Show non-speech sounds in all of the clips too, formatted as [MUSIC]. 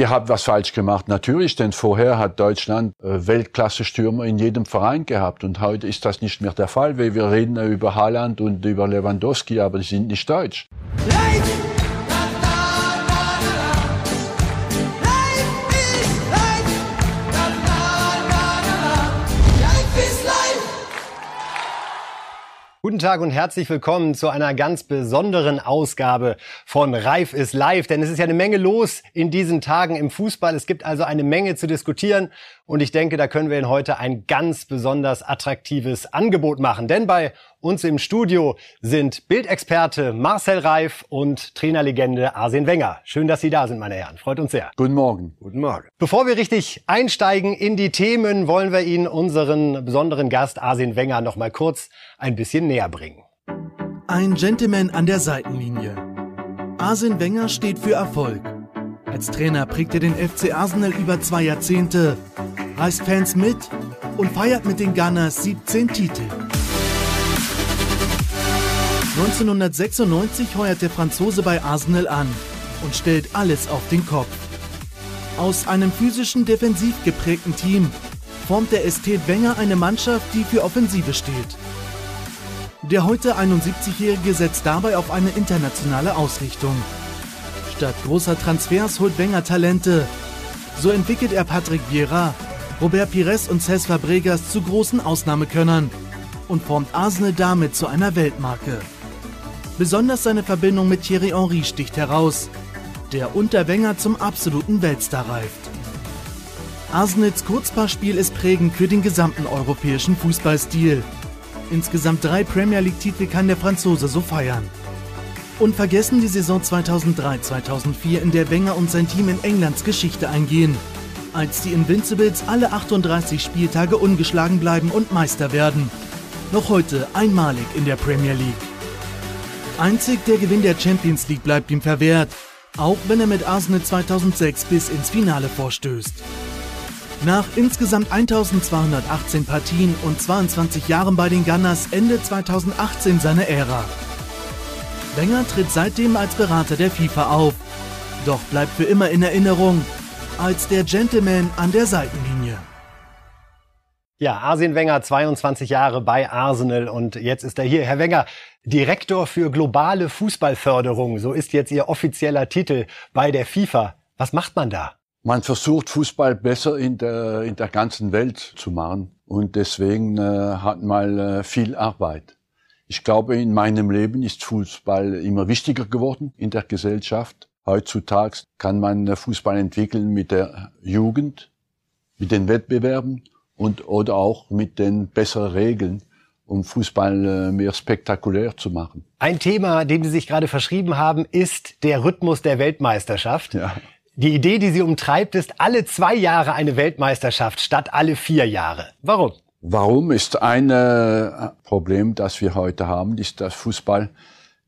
Ihr habt was falsch gemacht, natürlich, denn vorher hat Deutschland äh, Weltklasse-Stürmer in jedem Verein gehabt und heute ist das nicht mehr der Fall, weil wir reden über Haaland und über Lewandowski, aber die sind nicht deutsch. Light! Tag und herzlich willkommen zu einer ganz besonderen Ausgabe von Reif ist live. Denn es ist ja eine Menge los in diesen Tagen im Fußball. Es gibt also eine Menge zu diskutieren. Und ich denke, da können wir Ihnen heute ein ganz besonders attraktives Angebot machen. Denn bei uns im Studio sind Bildexperte Marcel Reif und Trainerlegende Arsene Wenger. Schön, dass Sie da sind, meine Herren. Freut uns sehr. Guten Morgen. Guten Morgen. Bevor wir richtig einsteigen in die Themen, wollen wir Ihnen unseren besonderen Gast Arsene Wenger noch mal kurz ein bisschen näher bringen. Ein Gentleman an der Seitenlinie. Arsene Wenger steht für Erfolg. Als Trainer prägt er den FC Arsenal über zwei Jahrzehnte, reißt Fans mit und feiert mit den Gunners 17 Titel. 1996 heuert der Franzose bei Arsenal an und stellt alles auf den Kopf. Aus einem physischen, defensiv geprägten Team formt der Ästhet Wenger eine Mannschaft, die für Offensive steht. Der heute 71-Jährige setzt dabei auf eine internationale Ausrichtung. Statt großer Transfers holt Wenger Talente. So entwickelt er Patrick Vieira, Robert Pires und Cesc Fabregas zu großen Ausnahmekönnern und formt Arsenal damit zu einer Weltmarke. Besonders seine Verbindung mit Thierry Henry sticht heraus, der unter Wenger zum absoluten Weltstar reift. Arsenals Kurzpassspiel ist prägend für den gesamten europäischen Fußballstil. Insgesamt drei Premier League-Titel kann der Franzose so feiern. Und vergessen die Saison 2003-2004, in der Wenger und sein Team in Englands Geschichte eingehen, als die Invincibles alle 38 Spieltage ungeschlagen bleiben und Meister werden. Noch heute einmalig in der Premier League. Einzig der Gewinn der Champions League bleibt ihm verwehrt, auch wenn er mit Arsenal 2006 bis ins Finale vorstößt. Nach insgesamt 1218 Partien und 22 Jahren bei den Gunners endet 2018 seine Ära. Wenger tritt seitdem als Berater der FIFA auf, doch bleibt für immer in Erinnerung als der Gentleman an der Seitenlinie. Ja, Arsene Wenger, 22 Jahre bei Arsenal und jetzt ist er hier. Herr Wenger, Direktor für globale Fußballförderung, so ist jetzt Ihr offizieller Titel bei der FIFA. Was macht man da? Man versucht Fußball besser in der, in der ganzen Welt zu machen und deswegen äh, hat man äh, viel Arbeit. Ich glaube, in meinem Leben ist Fußball immer wichtiger geworden in der Gesellschaft. Heutzutage kann man äh, Fußball entwickeln mit der Jugend, mit den Wettbewerben und oder auch mit den besseren Regeln, um Fußball äh, mehr spektakulär zu machen. Ein Thema, dem Sie sich gerade verschrieben haben, ist der Rhythmus der Weltmeisterschaft. Ja. Die Idee, die Sie umtreibt, ist alle zwei Jahre eine Weltmeisterschaft statt alle vier Jahre. Warum? Warum ist ein äh, Problem, das wir heute haben, ist, dass Fußball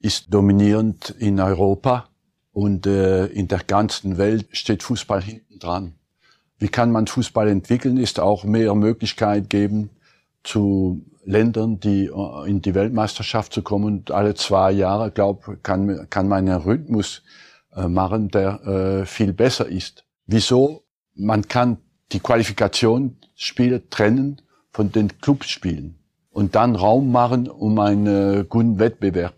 ist dominierend in Europa und äh, in der ganzen Welt steht Fußball hinten dran wie kann man Fußball entwickeln, ist auch mehr Möglichkeit geben zu Ländern, die äh, in die Weltmeisterschaft zu kommen. Und alle zwei Jahre, glaube kann kann man einen Rhythmus äh, machen, der äh, viel besser ist. Wieso? Man kann die Qualifikationsspiele trennen von den Clubspielen und dann Raum machen, um einen guten Wettbewerb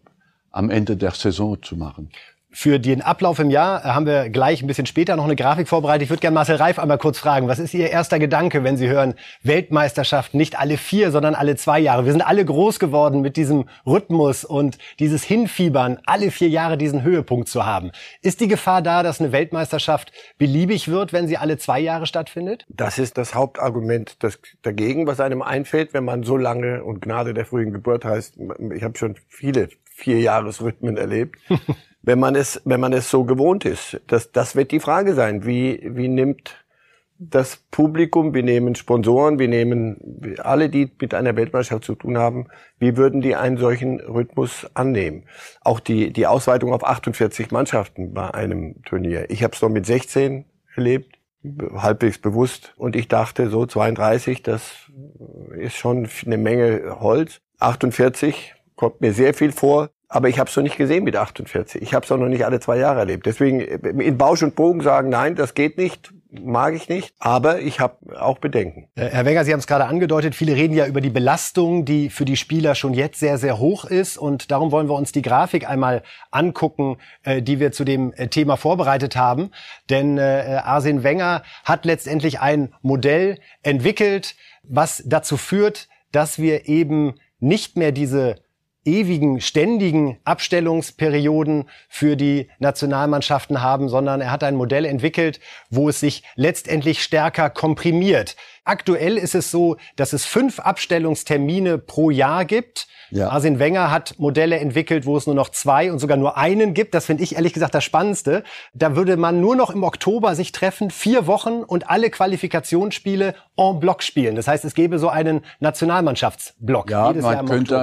am Ende der Saison zu machen. Für den Ablauf im Jahr haben wir gleich ein bisschen später noch eine Grafik vorbereitet. Ich würde gerne Marcel Reif einmal kurz fragen, was ist Ihr erster Gedanke, wenn Sie hören, Weltmeisterschaft nicht alle vier, sondern alle zwei Jahre? Wir sind alle groß geworden mit diesem Rhythmus und dieses Hinfiebern, alle vier Jahre diesen Höhepunkt zu haben. Ist die Gefahr da, dass eine Weltmeisterschaft beliebig wird, wenn sie alle zwei Jahre stattfindet? Das ist das Hauptargument das dagegen, was einem einfällt, wenn man so lange und Gnade der frühen Geburt heißt. Ich habe schon viele Vierjahresrhythmen erlebt. [LAUGHS] wenn man es, wenn man es so gewohnt ist. Das, das wird die Frage sein. Wie, wie nimmt das Publikum, wir nehmen Sponsoren, wir nehmen alle, die mit einer Weltmeisterschaft zu tun haben, wie würden die einen solchen Rhythmus annehmen? Auch die, die Ausweitung auf 48 Mannschaften bei einem Turnier. Ich habe es noch mit 16 erlebt, halbwegs bewusst. Und ich dachte, so 32, das ist schon eine Menge Holz. 48 kommt mir sehr viel vor Aber ich habe es noch nicht gesehen mit 48. Ich habe es auch noch nicht alle zwei Jahre erlebt. Deswegen in Bausch und Bogen sagen, nein, das geht nicht, mag ich nicht. Aber ich habe auch Bedenken. Äh, Herr Wenger, Sie haben es gerade angedeutet, viele reden ja über die Belastung, die für die Spieler schon jetzt sehr, sehr hoch ist. Und darum wollen wir uns die Grafik einmal angucken, äh, die wir zu dem äh, Thema vorbereitet haben. Denn Arsene Wenger hat letztendlich ein Modell entwickelt, was dazu führt, dass wir eben nicht mehr diese ewigen, ständigen Abstellungsperioden für die Nationalmannschaften haben, sondern er hat ein Modell entwickelt, wo es sich letztendlich stärker komprimiert. Aktuell ist es so, dass es fünf Abstellungstermine pro Jahr gibt. Ja. Arsene Wenger hat Modelle entwickelt, wo es nur noch zwei und sogar nur einen gibt. Das finde ich ehrlich gesagt das Spannendste. Da würde man nur noch im Oktober sich treffen, vier Wochen und alle Qualifikationsspiele en bloc spielen. Das heißt, es gäbe so einen Nationalmannschaftsblock. Ja, man könnte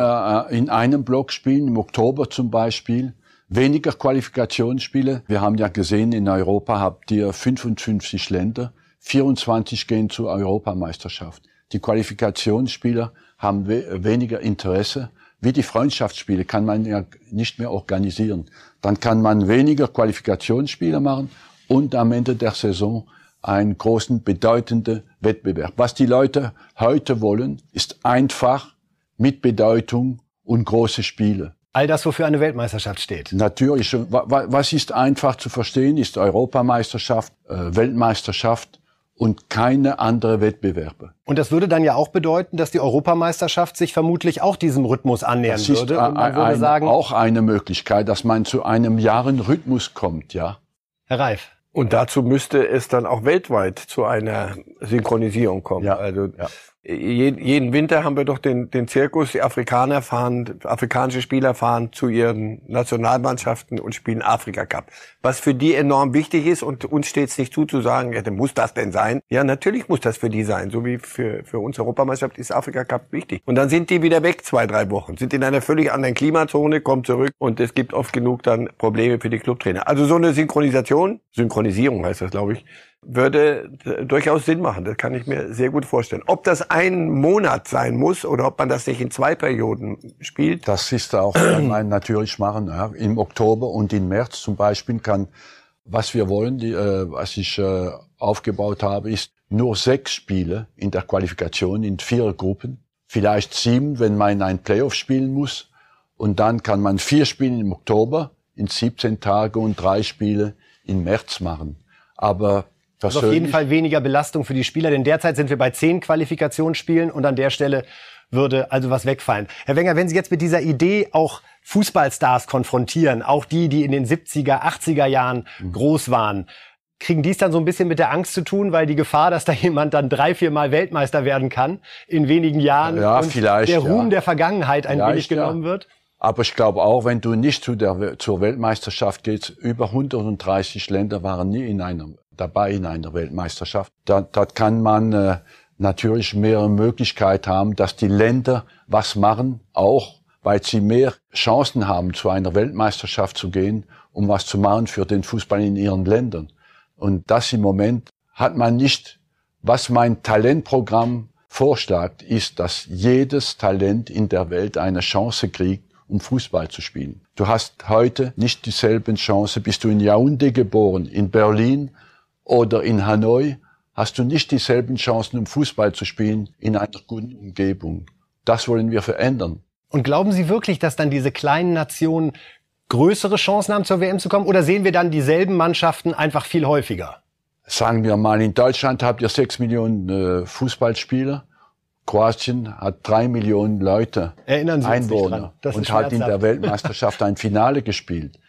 äh, in einem Block spielen, im Oktober zum Beispiel weniger Qualifikationsspiele. Wir haben ja gesehen, in Europa habt ihr 55 Länder. 24 gehen zur Europameisterschaft. Die Qualifikationsspieler haben we weniger Interesse. Wie die Freundschaftsspiele kann man ja nicht mehr organisieren. Dann kann man weniger Qualifikationsspiele machen und am Ende der Saison einen großen, bedeutenden Wettbewerb. Was die Leute heute wollen, ist einfach mit Bedeutung und große Spiele. All das, wofür eine Weltmeisterschaft steht. Natürlich. Was ist einfach zu verstehen, ist Europameisterschaft, äh, Weltmeisterschaft und keine andere Wettbewerbe. Und das würde dann ja auch bedeuten, dass die Europameisterschaft sich vermutlich auch diesem Rhythmus annähern das würde. Und man würde sagen, auch eine Möglichkeit, dass man zu einem Jahrenrhythmus kommt, ja. Herr Reif. Und dazu müsste es dann auch weltweit zu einer Synchronisierung kommen. Ja, also ja jeden Winter haben wir doch den, den Zirkus, die Afrikaner fahren, afrikanische Spieler fahren zu ihren Nationalmannschaften und spielen Afrika Cup. Was für die enorm wichtig ist und uns steht es nicht zu, zu sagen, ja, muss das denn sein? Ja, natürlich muss das für die sein. So wie für, für uns Europameisterschaft ist Afrika Cup wichtig. Und dann sind die wieder weg, zwei, drei Wochen, sind in einer völlig anderen Klimazone, kommen zurück und es gibt oft genug dann Probleme für die Clubtrainer. Also so eine Synchronisation, Synchronisierung heißt das, glaube ich, würde durchaus Sinn machen. Das kann ich mir sehr gut vorstellen. Ob das ein Monat sein muss oder ob man das nicht in zwei Perioden spielt. Das ist auch, kann man natürlich machen. Ja. Im Oktober und im März zum Beispiel kann, was wir wollen, die, äh, was ich äh, aufgebaut habe, ist nur sechs Spiele in der Qualifikation in vier Gruppen. Vielleicht sieben, wenn man ein Playoff spielen muss. Und dann kann man vier Spiele im Oktober in 17 Tage und drei Spiele im März machen. Aber das ist auf jeden Fall weniger Belastung für die Spieler, denn derzeit sind wir bei zehn Qualifikationsspielen und an der Stelle würde also was wegfallen. Herr Wenger, wenn Sie jetzt mit dieser Idee auch Fußballstars konfrontieren, auch die, die in den 70er, 80er Jahren mhm. groß waren, kriegen dies dann so ein bisschen mit der Angst zu tun, weil die Gefahr, dass da [LAUGHS] jemand dann drei, vier Mal Weltmeister werden kann in wenigen Jahren ja, und der Ruhm ja. der Vergangenheit ein vielleicht, wenig genommen ja. wird? Aber ich glaube auch, wenn du nicht zu der, zur Weltmeisterschaft gehst, über 130 Länder waren nie in einer dabei in einer Weltmeisterschaft. Da, da kann man äh, natürlich mehrere Möglichkeiten haben, dass die Länder was machen, auch weil sie mehr Chancen haben, zu einer Weltmeisterschaft zu gehen, um was zu machen für den Fußball in ihren Ländern. Und das im Moment hat man nicht. Was mein Talentprogramm vorschlägt, ist, dass jedes Talent in der Welt eine Chance kriegt, um Fußball zu spielen. Du hast heute nicht dieselben Chance, bist du in Yaoundé geboren, in Berlin oder in Hanoi hast du nicht dieselben Chancen, um Fußball zu spielen in einer guten Umgebung. Das wollen wir verändern. Und glauben Sie wirklich, dass dann diese kleinen Nationen größere Chancen haben, zur WM zu kommen? Oder sehen wir dann dieselben Mannschaften einfach viel häufiger? Sagen wir mal, in Deutschland habt ihr sechs Millionen äh, Fußballspieler. Kroatien hat drei Millionen Leute, Erinnern Sie Einwohner und hat in der Weltmeisterschaft ein Finale gespielt.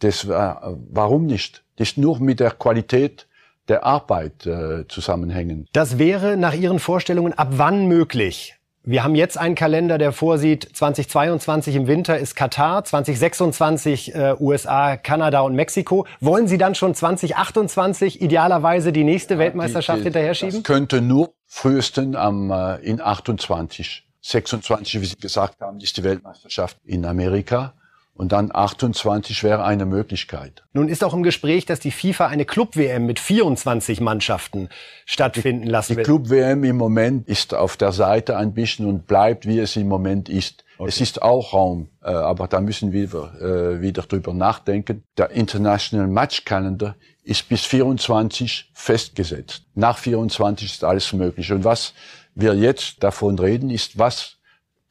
Das, äh, warum nicht? Das ist nur mit der Qualität der Arbeit äh, zusammenhängen. Das wäre nach Ihren Vorstellungen ab wann möglich? Wir haben jetzt einen Kalender, der vorsieht, 2022 im Winter ist Katar, 2026 äh, USA, Kanada und Mexiko. Wollen Sie dann schon 2028 idealerweise die nächste ja, Weltmeisterschaft die, die, hinterher schieben? Das könnte nur frühesten am, äh, in 28. 26, wie Sie gesagt haben, ist die Weltmeisterschaft in Amerika. Und dann 28 wäre eine Möglichkeit. Nun ist auch im Gespräch, dass die FIFA eine Club-WM mit 24 Mannschaften stattfinden lassen will. Die Club-WM im Moment ist auf der Seite ein bisschen und bleibt, wie es im Moment ist. Okay. Es ist auch Raum, äh, aber da müssen wir äh, wieder drüber nachdenken. Der International Match Calendar ist bis 24 festgesetzt. Nach 24 ist alles möglich. Und was wir jetzt davon reden, ist, was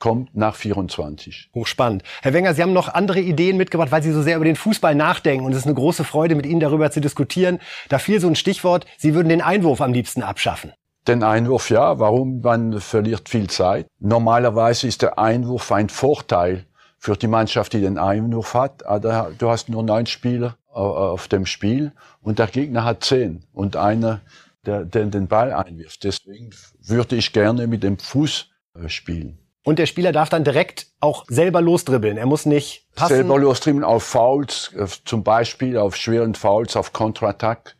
kommt nach 24. Hochspannend. Herr Wenger, Sie haben noch andere Ideen mitgebracht, weil Sie so sehr über den Fußball nachdenken. Und es ist eine große Freude, mit Ihnen darüber zu diskutieren. Da fiel so ein Stichwort, Sie würden den Einwurf am liebsten abschaffen. Den Einwurf ja, warum? Man verliert viel Zeit. Normalerweise ist der Einwurf ein Vorteil für die Mannschaft, die den Einwurf hat. Aber du hast nur neun Spieler auf dem Spiel und der Gegner hat zehn und einer, der, der den Ball einwirft. Deswegen würde ich gerne mit dem Fuß äh, spielen. Und der Spieler darf dann direkt auch selber losdribbeln. Er muss nicht passen. Selber losdribbeln auf Fouls, äh, zum Beispiel auf schweren Fouls, auf Kontrattack,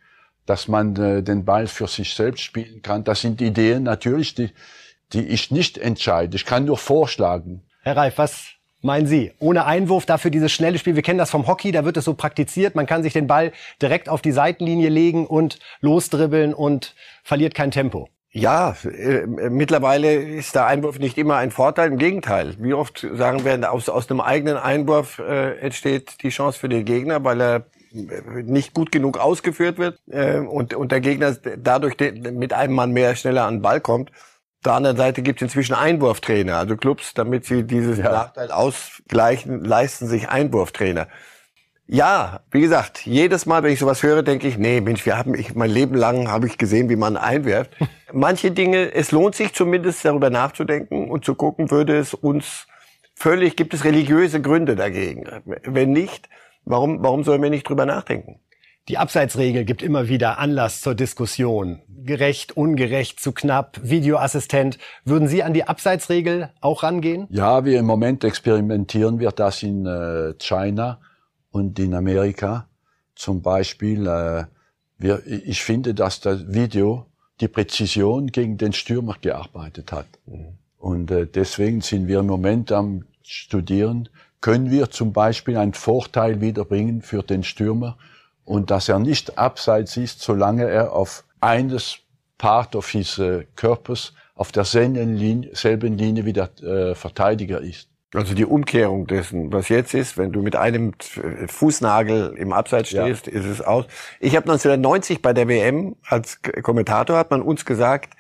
dass man äh, den Ball für sich selbst spielen kann. Das sind Ideen natürlich, die, die ich nicht entscheide. Ich kann nur vorschlagen. Herr Reif, was meinen Sie? Ohne Einwurf, dafür dieses schnelle Spiel. Wir kennen das vom Hockey, da wird es so praktiziert. Man kann sich den Ball direkt auf die Seitenlinie legen und losdribbeln und verliert kein Tempo. Ja, äh, mittlerweile ist der Einwurf nicht immer ein Vorteil. Im Gegenteil. Wie oft sagen wir, aus, aus einem eigenen Einwurf äh, entsteht die Chance für den Gegner, weil er äh, nicht gut genug ausgeführt wird äh, und, und der Gegner dadurch mit einem Mann mehr schneller an den Ball kommt. Auf der anderen Seite gibt es inzwischen Einwurftrainer, also Clubs, damit sie dieses ja. Nachteil ausgleichen, leisten sich Einwurftrainer. Ja, wie gesagt, jedes Mal, wenn ich sowas höre, denke ich, nee, Mensch, wir haben, ich, mein Leben lang habe ich gesehen, wie man einwirft. [LAUGHS] Manche Dinge, es lohnt sich zumindest darüber nachzudenken und zu gucken, würde es uns völlig, gibt es religiöse Gründe dagegen? Wenn nicht, warum, warum sollen wir nicht drüber nachdenken? Die Abseitsregel gibt immer wieder Anlass zur Diskussion. Gerecht, ungerecht, zu knapp, Videoassistent. Würden Sie an die Abseitsregel auch rangehen? Ja, wir im Moment experimentieren wir das in äh, China und in Amerika zum Beispiel, äh, wir, ich finde, dass das Video die Präzision gegen den Stürmer gearbeitet hat. Mhm. Und äh, deswegen sind wir im Moment am Studieren, können wir zum Beispiel einen Vorteil wiederbringen für den Stürmer und dass er nicht abseits ist, solange er auf eines Part of his äh, Körpers auf derselben Linie, selben Linie wie der äh, Verteidiger ist. Also die Umkehrung dessen, was jetzt ist, wenn du mit einem Fußnagel im Abseits stehst, ja. ist es aus. Ich habe 1990 bei der WM als Kommentator hat man uns gesagt,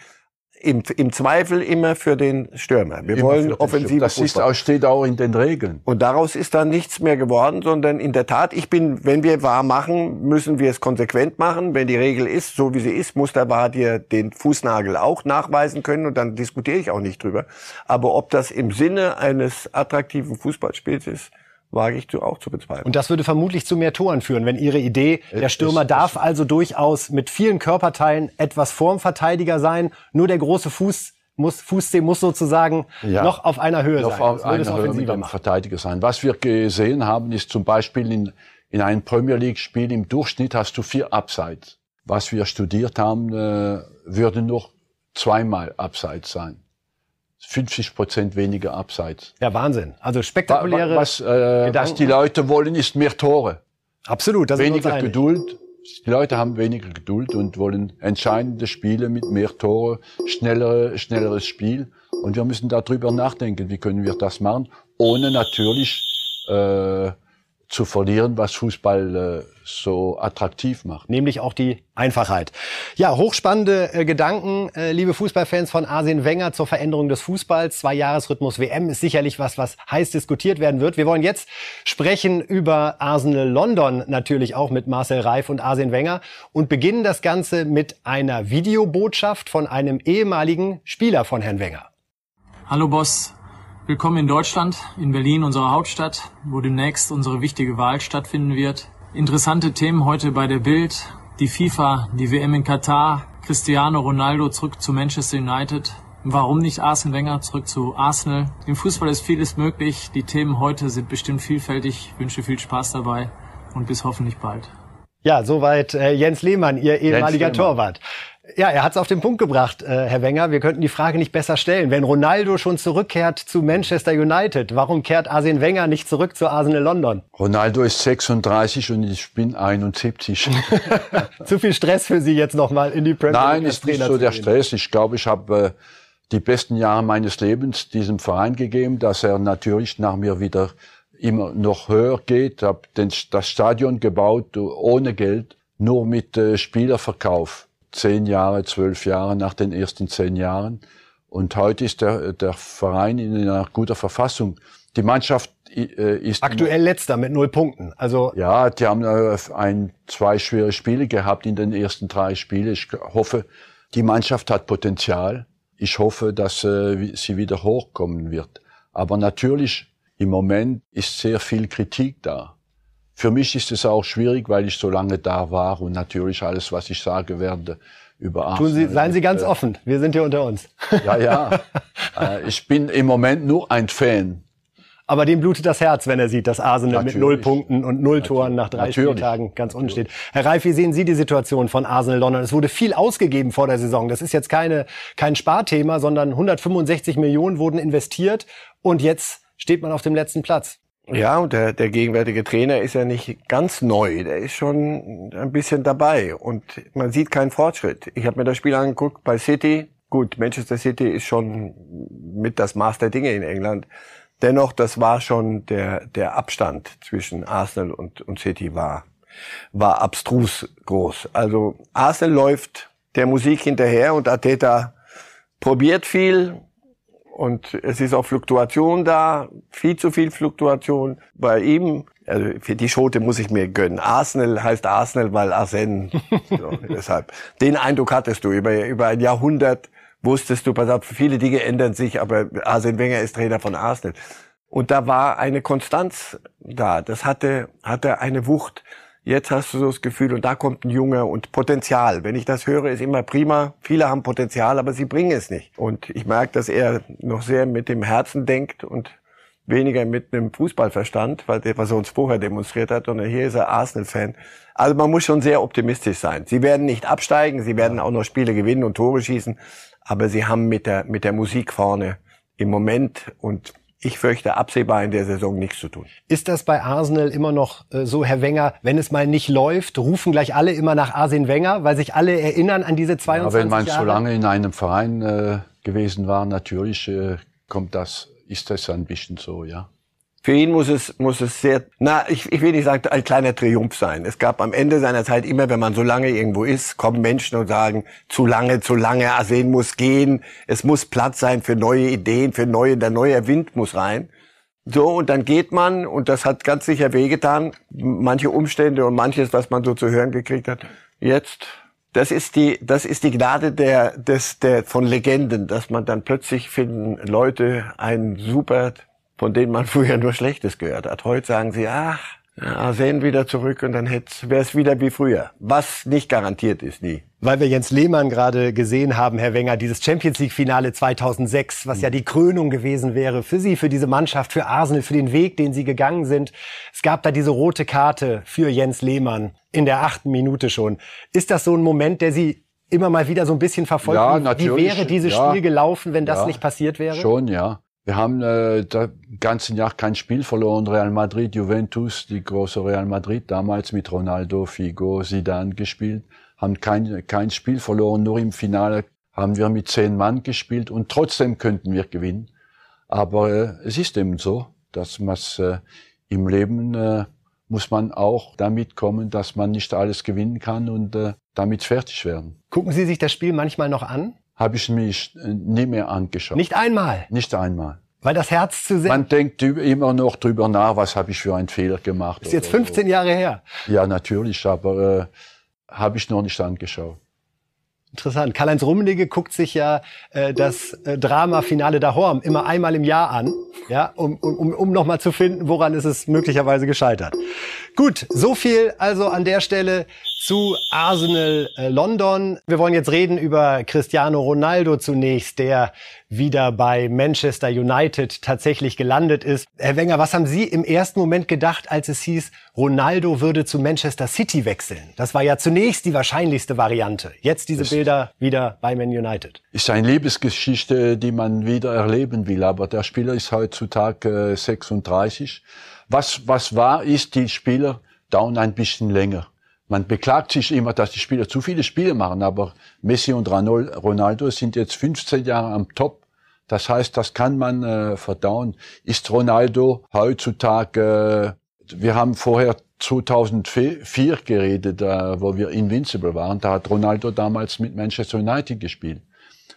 im, im Zweifel immer für den Stürmer. Wir immer wollen offensiv. Das ist auch, steht auch in den Regeln. Und daraus ist dann nichts mehr geworden, sondern in der Tat, ich bin, wenn wir wahr machen, müssen wir es konsequent machen. Wenn die Regel ist, so wie sie ist, muss der Wahr dir den Fußnagel auch nachweisen können und dann diskutiere ich auch nicht drüber. Aber ob das im Sinne eines attraktiven Fußballspiels ist, wage ich auch zu bezweifeln. Und das würde vermutlich zu mehr Toren führen, wenn Ihre Idee, der Stürmer es, darf also durchaus mit vielen Körperteilen etwas vorm Verteidiger sein, nur der große Fuß muss, Fußzeh muss sozusagen ja, noch auf einer Höhe noch sein. Auf einer Höhe mit dem Verteidiger sein. Was wir gesehen haben, ist zum Beispiel in, in einem Premier League Spiel im Durchschnitt hast du vier Abseits. Was wir studiert haben, äh, würde nur zweimal Abseits sein. 50 Prozent weniger Abseits. Ja, Wahnsinn. Also spektakuläre was, äh, was die Leute wollen, ist mehr Tore. Absolut. Das weniger Geduld. Die Leute haben weniger Geduld und wollen entscheidende Spiele mit mehr Tore, schnellere, schnelleres Spiel. Und wir müssen darüber nachdenken, wie können wir das machen, ohne natürlich äh, zu verlieren, was Fußball äh, so attraktiv macht. Nämlich auch die Einfachheit. Ja, hochspannende äh, Gedanken, äh, liebe Fußballfans von Arsene Wenger zur Veränderung des Fußballs. Zwei Jahresrhythmus WM ist sicherlich was, was heiß diskutiert werden wird. Wir wollen jetzt sprechen über Arsenal London, natürlich auch mit Marcel Reif und Arsene Wenger und beginnen das Ganze mit einer Videobotschaft von einem ehemaligen Spieler von Herrn Wenger. Hallo Boss, Willkommen in Deutschland, in Berlin, unserer Hauptstadt, wo demnächst unsere wichtige Wahl stattfinden wird. Interessante Themen heute bei der Bild. Die FIFA, die WM in Katar, Cristiano Ronaldo zurück zu Manchester United. Warum nicht Arsene Wenger zurück zu Arsenal? Im Fußball ist vieles möglich. Die Themen heute sind bestimmt vielfältig. Ich wünsche viel Spaß dabei und bis hoffentlich bald. Ja, soweit äh, Jens Lehmann, Ihr ehemaliger Torwart. Ja, er hat es auf den Punkt gebracht, äh, Herr Wenger. Wir könnten die Frage nicht besser stellen. Wenn Ronaldo schon zurückkehrt zu Manchester United, warum kehrt Arsene Wenger nicht zurück zu Arsenal London? Ronaldo ist 36 und ich bin 71. [LAUGHS] zu viel Stress für Sie jetzt nochmal in die Premier League. Nein, ist nicht so der Stress. Ich glaube, ich habe die besten Jahre meines Lebens diesem Verein gegeben, dass er natürlich nach mir wieder immer noch höher geht. Hab das Stadion gebaut ohne Geld, nur mit äh, Spielerverkauf. Zehn Jahre, zwölf Jahre nach den ersten zehn Jahren. Und heute ist der, der Verein in einer guten Verfassung. Die Mannschaft äh, ist aktuell letzter mit null Punkten. Also ja, die haben äh, ein, zwei schwere Spiele gehabt in den ersten drei Spielen. Ich hoffe, die Mannschaft hat Potenzial. Ich hoffe, dass äh, sie wieder hochkommen wird. Aber natürlich im Moment ist sehr viel Kritik da. Für mich ist es auch schwierig, weil ich so lange da war und natürlich alles, was ich sage werde über Arsenal. Tun Sie, seien Sie ganz offen. Wir sind hier unter uns. Ja, ja. [LAUGHS] ich bin im Moment nur ein Fan aber dem blutet das Herz, wenn er sieht, dass Arsenal Natürlich. mit null Punkten und null Toren nach drei Natürlich. Spieltagen ganz unten steht. Herr Reif, wie sehen Sie die Situation von Arsenal London? Es wurde viel ausgegeben vor der Saison. Das ist jetzt keine, kein Sparthema, sondern 165 Millionen wurden investiert und jetzt steht man auf dem letzten Platz. Ja, und der, der gegenwärtige Trainer ist ja nicht ganz neu. Der ist schon ein bisschen dabei und man sieht keinen Fortschritt. Ich habe mir das Spiel angeguckt bei City. Gut, Manchester City ist schon mit das Maß der Dinge in England. Dennoch, das war schon der, der Abstand zwischen Arsenal und, und City war, war abstrus groß. Also Arsenal läuft der Musik hinterher und Ateta probiert viel und es ist auch Fluktuation da, viel zu viel Fluktuation bei ihm. Also für die Schote muss ich mir gönnen. Arsenal heißt Arsenal, weil Arsene. [LAUGHS] So, deshalb. Den Eindruck hattest du über, über ein Jahrhundert wusstest du, pass auf, viele Dinge ändern sich, aber Arsene Wenger ist Trainer von Arsenal. Und da war eine Konstanz da. Das hatte, hatte eine Wucht. Jetzt hast du so das Gefühl, und da kommt ein Junge und Potenzial. Wenn ich das höre, ist immer prima. Viele haben Potenzial, aber sie bringen es nicht. Und ich merke, dass er noch sehr mit dem Herzen denkt und weniger mit einem Fußballverstand, weil der, was er uns vorher demonstriert hat, sondern hier ist er Arsenal-Fan. Also man muss schon sehr optimistisch sein. Sie werden nicht absteigen, sie werden auch noch Spiele gewinnen und Tore schießen, aber sie haben mit der, mit der Musik vorne im Moment und ich fürchte absehbar in der Saison nichts zu tun. Ist das bei Arsenal immer noch äh, so, Herr Wenger, wenn es mal nicht läuft, rufen gleich alle immer nach Arsene Wenger, weil sich alle erinnern an diese 22 ja, wenn man Jahre? so lange in einem Verein äh, gewesen war, natürlich äh, kommt das, ist das ein bisschen so, ja. Für ihn muss es, muss es sehr, na, ich, ich will nicht sagen, ein kleiner Triumph sein. Es gab am Ende seiner Zeit immer, wenn man so lange irgendwo ist, kommen Menschen und sagen, zu lange, zu lange, Arsen muss gehen, es muss Platz sein für neue Ideen, für neue, der neue Wind muss rein. So, und dann geht man, und das hat ganz sicher wehgetan, manche Umstände und manches, was man so zu hören gekriegt hat. Jetzt, das ist die, das ist die Gnade der, des, der, von Legenden, dass man dann plötzlich finden Leute einen super von denen man [LAUGHS] früher nur Schlechtes gehört hat. Heute sagen sie, ach, Arsen wieder zurück und dann wäre es wieder wie früher. Was nicht garantiert ist, nie. Weil wir Jens Lehmann gerade gesehen haben, Herr Wenger, dieses Champions League Finale 2006, was ja die Krönung gewesen wäre für Sie, für diese Mannschaft, für Arsenal, für den Weg, den Sie gegangen sind. Es gab da diese rote Karte für Jens Lehmann in der achten Minute schon. Ist das so ein Moment, der Sie immer mal wieder so ein bisschen verfolgt? Ja, natürlich. Wie wäre dieses ja, Spiel gelaufen, wenn das ja, nicht passiert wäre? Schon, ja. Wir haben äh, das ganze Jahr kein Spiel verloren. Real Madrid, Juventus, die große Real Madrid, damals mit Ronaldo, Figo, Zidane gespielt, haben kein, kein Spiel verloren. Nur im Finale haben wir mit zehn Mann gespielt und trotzdem könnten wir gewinnen. Aber äh, es ist eben so, dass man äh, im Leben äh, muss man auch damit kommen, dass man nicht alles gewinnen kann und äh, damit fertig werden. Gucken Sie sich das Spiel manchmal noch an? Habe ich mich äh, nie mehr angeschaut. Nicht einmal? Nicht einmal. Weil das Herz zu sehr... Man denkt immer noch drüber nach, was habe ich für einen Fehler gemacht. Ist jetzt 15 so. Jahre her. Ja, natürlich, aber äh, habe ich noch nicht angeschaut. Interessant. Karl-Heinz Rummenigge guckt sich ja äh, das äh, Drama Finale da Horm immer einmal im Jahr an, ja, um, um, um nochmal zu finden, woran ist es möglicherweise gescheitert. Gut, so viel also an der Stelle zu Arsenal äh, London. Wir wollen jetzt reden über Cristiano Ronaldo zunächst, der wieder bei Manchester United tatsächlich gelandet ist. Herr Wenger, was haben Sie im ersten Moment gedacht, als es hieß, Ronaldo würde zu Manchester City wechseln? Das war ja zunächst die wahrscheinlichste Variante. Jetzt diese Bilder wieder bei Man United. Ist eine Liebesgeschichte, die man wieder erleben will, aber der Spieler ist heutzutage äh, 36. Was, was war, ist, die Spieler dauern ein bisschen länger Man beklagt sich immer, dass die Spieler zu viele Spiele machen, aber Messi und Ronaldo sind jetzt 15 Jahre am Top. Das heißt, das kann man äh, verdauen. Ist Ronaldo heutzutage, äh, wir haben vorher 2004 geredet, äh, wo wir invincible waren. Da hat Ronaldo damals mit Manchester United gespielt.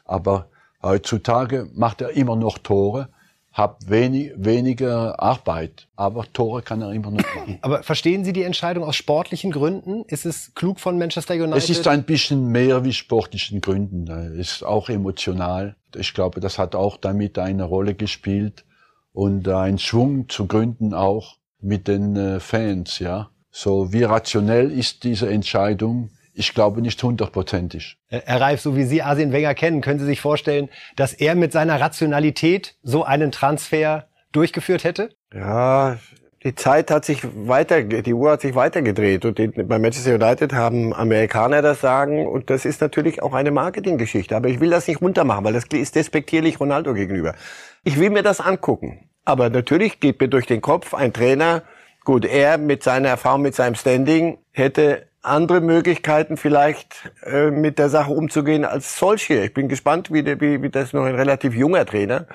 Aber heutzutage macht er immer noch Tore hat wenig, weniger Arbeit, aber Tore kann er immer noch machen. [COUGHS] Aber verstehen Sie die Entscheidung aus sportlichen Gründen? Ist es klug von Manchester United? Es ist ein bisschen mehr wie sportlichen Gründen. Es ist auch emotional. Ich glaube, das hat auch damit eine Rolle gespielt und ein Schwung zu gründen auch mit den äh, Fans, ja. So wie rationell ist diese Entscheidung? Ich glaube nicht hundertprozentig. Herr Reif, so wie Sie Arsene Wenger kennen, können Sie sich vorstellen, dass er mit seiner Rationalität so einen Transfer durchgeführt hätte? Ja, die Zeit hat sich weiter, die Uhr hat sich weitergedreht und die, bei Manchester United haben Amerikaner das Sagen und das ist natürlich auch eine Marketinggeschichte. Aber ich will das nicht runtermachen, weil das ist despektierlich Ronaldo gegenüber. Ich will mir das angucken. Aber natürlich geht mir durch den Kopf ein Trainer, gut, er mit seiner Erfahrung, mit seinem Standing hätte andere Möglichkeiten vielleicht äh, mit der Sache umzugehen als solche. Ich bin gespannt, wie, der, wie, wie das noch ein relativ junger Trainer.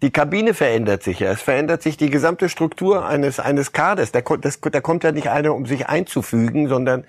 Die Kabine verändert sich ja. Es verändert sich die gesamte Struktur eines, eines Kaders. Da, das, da kommt ja nicht einer, um sich einzufügen, sondern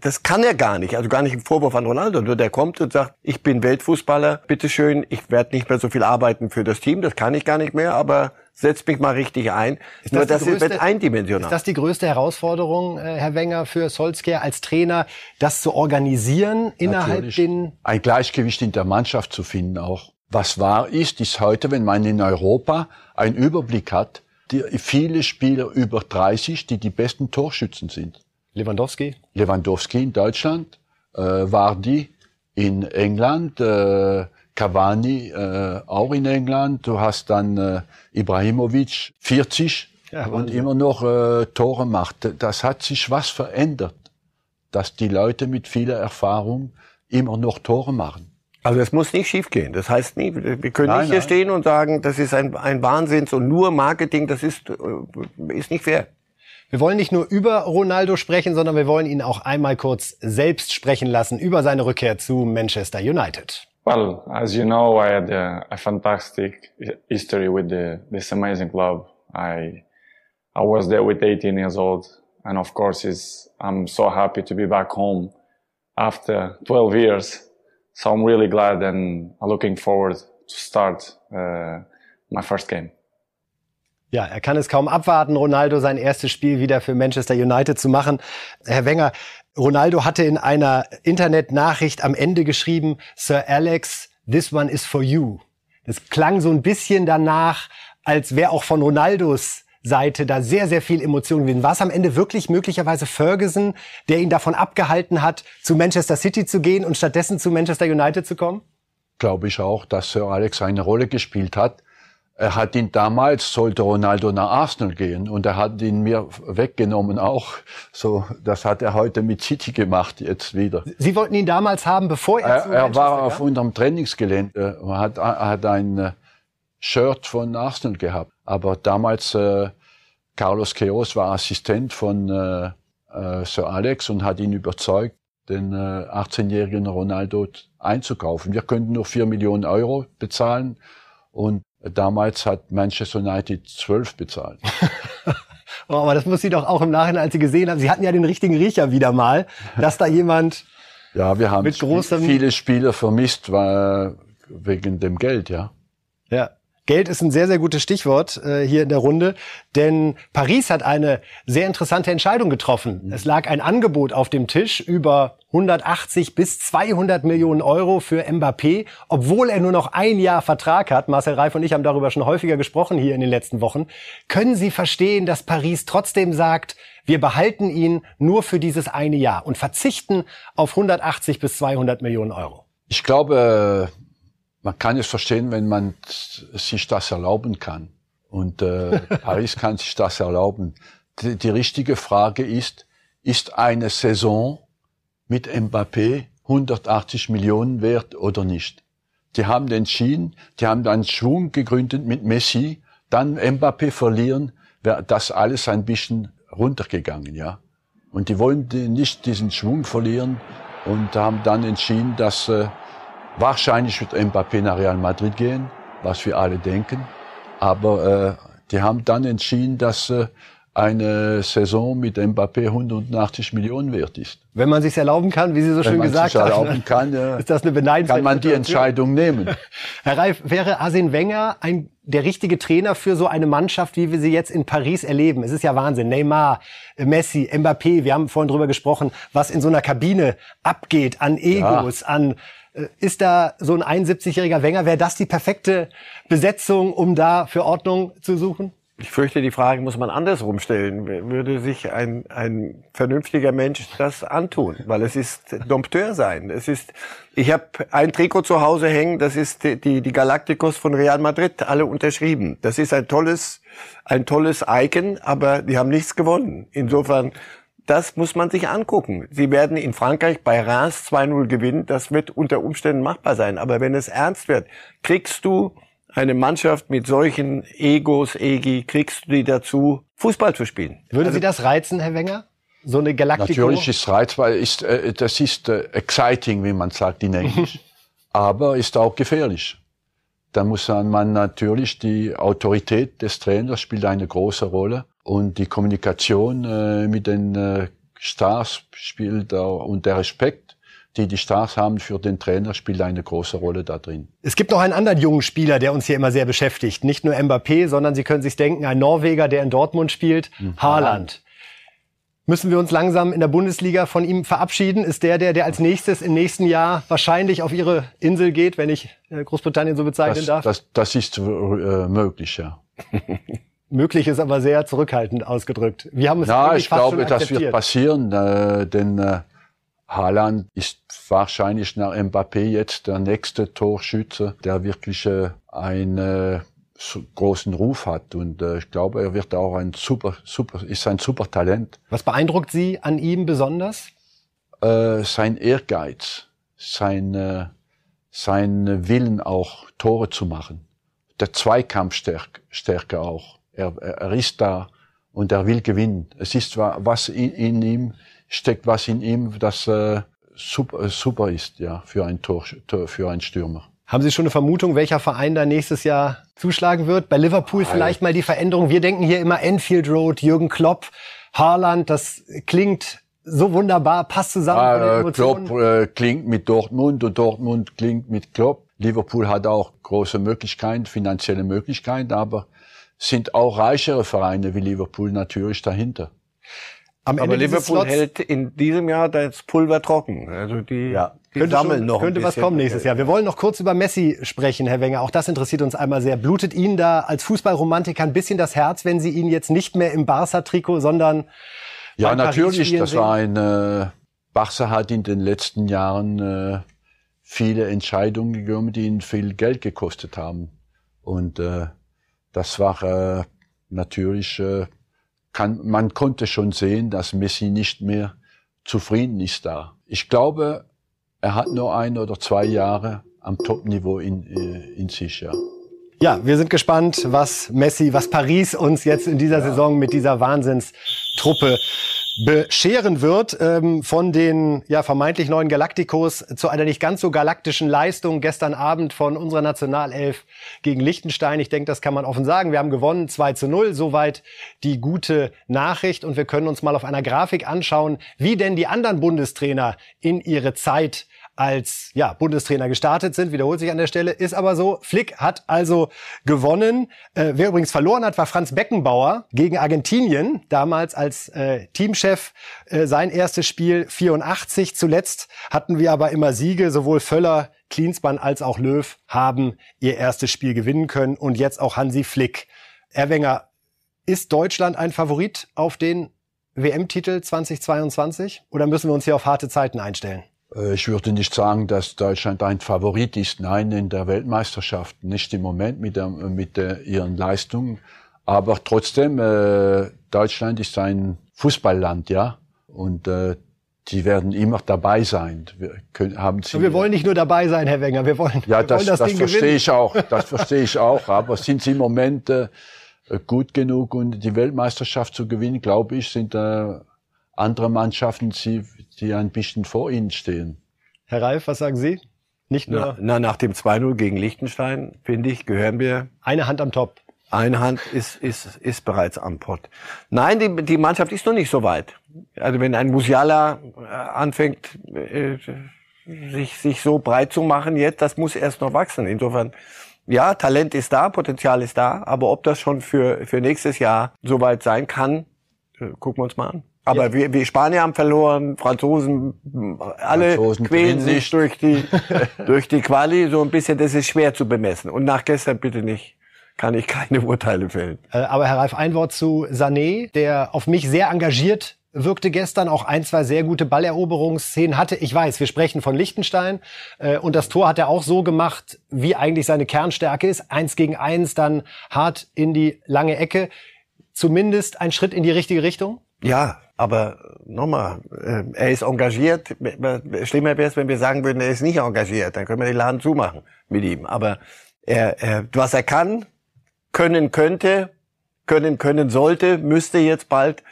das kann er gar nicht. Also gar nicht im Vorwurf an Ronaldo. Nur der kommt und sagt, ich bin Weltfußballer, bitteschön, ich werde nicht mehr so viel arbeiten für das Team, das kann ich gar nicht mehr, aber setzt mich mal richtig ein. Ist Nur das, das größte, wird eindimensional. Ist das die größte Herausforderung, äh, Herr Wenger, für Solskjaer als Trainer, das zu organisieren innerhalb Natürlich. den... Ein Gleichgewicht in der Mannschaft zu finden auch. Was wahr ist, ist heute, wenn man in Europa einen Überblick hat, die, viele Spieler über 30, die die besten Torschützen sind. Lewandowski? Lewandowski in Deutschland, äh, Vardy in England, äh, Cavani äh, auch in England. Du hast dann äh, Ibrahimovic 40 ja, und immer noch äh, Tore macht. Das hat sich was verändert, dass die Leute mit vieler Erfahrung immer noch Tore machen. Also es muss nicht schiefgehen. Das heißt nie, wir können nein, nicht hier nein. stehen und sagen, das ist ein, ein Wahnsinns und nur Marketing, das ist, äh, ist nicht fair. Wir wollen nicht nur über Ronaldo sprechen, sondern wir wollen ihn auch einmal kurz selbst sprechen lassen über seine Rückkehr zu Manchester United. Well, as you know, I had a, a fantastic history with the, this amazing club. I, I was there with 18 years old. And of course, it's, I'm so happy to be back home after 12 years. So I'm really glad and looking forward to start uh, my first game. Ja, er kann es kaum abwarten, Ronaldo sein erstes Spiel wieder für Manchester United zu machen. Herr Wenger, Ronaldo hatte in einer Internetnachricht am Ende geschrieben, Sir Alex, this one is for you. Das klang so ein bisschen danach, als wäre auch von Ronaldos Seite da sehr, sehr viel Emotion gewesen. War es am Ende wirklich möglicherweise Ferguson, der ihn davon abgehalten hat, zu Manchester City zu gehen und stattdessen zu Manchester United zu kommen? Glaube ich auch, dass Sir Alex eine Rolle gespielt hat. Er hat ihn damals, sollte Ronaldo nach Arsenal gehen und er hat ihn mir weggenommen auch. So, das hat er heute mit City gemacht jetzt wieder. Sie wollten ihn damals haben, bevor er, er zu Er war auf unserem Trainingsgelände, er hat, er hat ein äh, Shirt von Arsenal gehabt. Aber damals äh, Carlos Queiroz war Assistent von äh, äh, Sir Alex und hat ihn überzeugt, den äh, 18-jährigen Ronaldo einzukaufen. Wir könnten nur vier Millionen Euro bezahlen und Damals hat Manchester United 12 bezahlt. [LAUGHS] oh, aber das muss sie doch auch im Nachhinein, als Sie gesehen haben, Sie hatten ja den richtigen Riecher wieder mal, dass da jemand [LAUGHS] ja, wir haben mit großem viele Spieler vermisst, weil, wegen dem Geld, ja. Ja. Geld ist ein sehr, sehr gutes Stichwort äh, hier in der Runde, denn Paris hat eine sehr interessante Entscheidung getroffen. Mhm. Es lag ein Angebot auf dem Tisch über 180 bis 200 Millionen Euro für Mbappé, obwohl er nur noch ein Jahr Vertrag hat. Marcel Reif und ich haben darüber schon häufiger gesprochen hier in den letzten Wochen. Können Sie verstehen, dass Paris trotzdem sagt, wir behalten ihn nur für dieses eine Jahr und verzichten auf 180 bis 200 Millionen Euro? Ich glaube, man kann es verstehen, wenn man sich das erlauben kann. Und äh, [LAUGHS] Paris kann sich das erlauben. Die, die, richtige Frage ist, ist eine Saison mit Mbappé 180 Millionen wert oder nicht? Die haben entschieden, die haben einen Schwung gegründet mit Messi, dann Mbappé verlieren, wäre das alles ein bisschen runtergegangen, ja. Und die wollen nicht diesen Schwung verlieren und haben dann entschieden, dass äh, wahrscheinlich wird Mbappé nach Real Madrid gehen, was wir alle denken. Aber äh, die haben dann entschieden, dass äh, eine Saison mit Mbappé 180 Millionen wert ist. Wenn man sich erlauben kann, wie Sie so Wenn schön gesagt haben, erlauben kann, [LAUGHS] äh, ist das eine beneidenswerte kann man die. Entscheidung nehmen. [LAUGHS] Herr Reif, wäre Arsene Wenger ein, der richtige Trainer für so eine Mannschaft, wie wir sie jetzt in Paris erleben? Es ist ja Wahnsinn. Neymar, Messi, Mbappé, wir haben vorhin drüber gesprochen, was in so einer Kabine abgeht an Egos, an äh, ist da so ein 71-jähriger Wenger, wäre das die perfekte Besetzung, um da für Ordnung zu suchen? Ich fürchte, die Frage muss man andersrum stellen. Würde sich ein, ein vernünftiger Mensch das antun? Weil es ist Dompteur sein. Es ist, ich habe ein Trikot zu Hause hängen, das ist die, die, die Galacticos von Real Madrid, alle unterschrieben. Das ist ein tolles, ein tolles Icon, aber die haben nichts gewonnen. Insofern, das muss man sich angucken. Sie werden in Frankreich bei Reims 2-0 gewinnen. Das wird unter Umständen machbar sein. Aber wenn es ernst wird, kriegst du eine Mannschaft mit solchen Egos, Egi, kriegst du die dazu, Fußball zu spielen. Würde Sie das reizen, Herr Wenger? So eine Galactico? Natürlich ist reizvoll, ist, äh, das ist äh, exciting, wie man sagt in Englisch. [LAUGHS] Aber ist auch gefährlich. Da muss man natürlich, die Autorität des Trainers spielt eine große Rolle und die Kommunikation äh, mit den äh, Stars spielt auch, und der Respekt, die die Stars haben für den Trainer, spielt eine große Rolle da drin. Es gibt noch einen anderen jungen Spieler, der uns hier immer sehr beschäftigt. Nicht nur Mbappé, sondern Sie können sich denken, ein Norweger, der in Dortmund spielt, Haaland. Müssen wir uns langsam in der Bundesliga von ihm verabschieden? Ist der, der, der als nächstes im nächsten Jahr wahrscheinlich auf Ihre Insel geht, wenn ich äh, Großbritannien so bezeichnen Das, darf? das, das ist äh, möglich, ja. [LAUGHS] Möglich ist aber sehr zurückhaltend ausgedrückt. Wir haben es eigentlich ich glaube, das wird passieren, äh, denn äh, Haaland ist wahrscheinlich nach Mbappé jetzt der nächste Torschütze, der wirklich äh, einen äh, großen Ruf hat. Und äh, ich glaube, er wird auch ein super, super, ist ein super Talent. Was beeindruckt Sie an ihm besonders? Äh, sein Ehrgeiz, sein, äh, sein Willen auch Tore zu machen, der Zweikampfstärke Stärke auch. Er, er ist da und er will gewinnen. Es ist wa- was in, in ihm steckt, was in ihm, das äh, super, super ist, ja, für ein Tor, für einen Stürmer. Haben Sie schon eine Vermutung, welcher Verein da nächstes Jahr zuschlagen wird? Bei Liverpool vielleicht mal die Veränderung. Wir denken hier immer Enfield Road, Jürgen Klopp, Haaland. Das klingt so wunderbar, passt zusammen Ah, äh. Klopp äh, klingt mit Dortmund und Dortmund klingt mit Klopp. Liverpool hat auch große Möglichkeiten, finanzielle Möglichkeiten, aber sind auch reichere Vereine wie Liverpool natürlich dahinter. Am Aber dieses Liverpool Slots hält in diesem Jahr das Pulver trocken. Also die, Ja. die könnte, sammeln schon, noch könnte was kommen nächstes Jahr. Wir wollen noch kurz über Messi sprechen, Herr Wenger. Auch das interessiert uns einmal sehr. Blutet Ihnen da als Fußballromantiker ein bisschen das Herz, wenn Sie ihn jetzt nicht mehr im Barca-Trikot, sondern Ja, natürlich, das war ein, äh, Barca hat in den letzten Jahren äh, viele Entscheidungen gegeben, die ihn viel Geld gekostet haben. Und äh, das war äh, natürlich, äh, kann, man konnte schon sehen, dass Messi nicht mehr zufrieden ist da. Ich glaube, er hat nur ein oder zwei Jahre am Top-Niveau in, äh, in sich, ja. Ja, wir sind gespannt, was Messi, was Paris uns jetzt in dieser Saison mit dieser Wahnsinnstruppe bescheren wird. Ähm, von den ja, vermeintlich neuen Galacticos zu einer nicht ganz so galaktischen Leistung gestern Abend von unserer Nationalelf gegen Liechtenstein. Ich denke, das kann man offen sagen. Wir haben gewonnen 2 zu 0. Soweit die gute Nachricht. Und wir können uns mal auf einer Grafik anschauen, wie denn die anderen Bundestrainer in ihre Zeit als ja, Bundestrainer gestartet sind. Wiederholt sich an der Stelle. Ist aber so. Flick hat also gewonnen. Äh, wer übrigens verloren hat, war Franz Beckenbauer gegen Argentinien. Damals als äh, Teamchef äh, sein erstes Spiel 84. Zuletzt hatten wir aber immer Siege. Sowohl Völler, Klinsmann als auch Löw haben ihr erstes Spiel gewinnen können. Und jetzt auch Hansi Flick. Herr Wenger, ist Deutschland ein Favorit auf den WM-Titel 2022? Oder müssen wir uns hier auf harte Zeiten einstellen? Äh, Ich würde nicht sagen, dass Deutschland ein Favorit ist. Nein, in der Weltmeisterschaft nicht im Moment mit, der, mit der, ihren Leistungen. Aber trotzdem, äh, Deutschland ist ein Fußballland, ja. Und äh, die werden immer dabei sein. Wir können, haben sie, Wir wollen nicht nur dabei sein, Herr Wenger. Wir wollen, ja, wir das, wollen das, das, Ding verstehe gewinnen. ich auch. Das verstehe ich auch. Aber sind sie im Moment äh, gut genug, um die Weltmeisterschaft zu gewinnen, glaube ich, sind äh, andere Mannschaften, die, die ein bisschen vor ihnen stehen. Herr Reif, was sagen Sie? Nicht nur. Na, na nach dem 2-0 gegen Liechtenstein, finde ich, gehören wir. Eine Hand am Top. Eine Hand ist, ist, ist bereits am Pott. Nein, die, die Mannschaft ist noch nicht so weit. Also wenn ein Musiala äh, anfängt, äh, sich, sich so breit zu machen jetzt, das muss erst noch wachsen. Insofern, ja, Talent ist da, Potenzial ist da, aber ob das schon für, für nächstes Jahr so weit sein kann, äh, gucken wir uns mal an. Aber ja. wir, wir Spanier haben verloren, Franzosen, alle Franzosen quälen sich durch die, [LAUGHS] durch die Quali so ein bisschen. Das ist schwer zu bemessen. Und nach gestern bitte nicht kann ich keine [LAUGHS] Urteile fällen. Äh, aber Herr Reif, ein Wort zu Sané, der auf mich sehr engagiert wirkte gestern, auch ein, zwei sehr gute Balleroberungsszenen hatte. Ich weiß, wir sprechen von Liechtenstein äh, und das Tor hat er auch so gemacht, wie eigentlich seine Kernstärke ist. Eins gegen eins, dann hart in die lange Ecke. Zumindest ein Schritt in die richtige Richtung? Ja, aber nochmal, äh, er ist engagiert. Schlimmer wäre es, wenn wir sagen würden, er ist nicht engagiert. Dann können wir den Laden zumachen mit ihm. Aber er, er, was er kann, können könnte, können können sollte, müsste jetzt bald,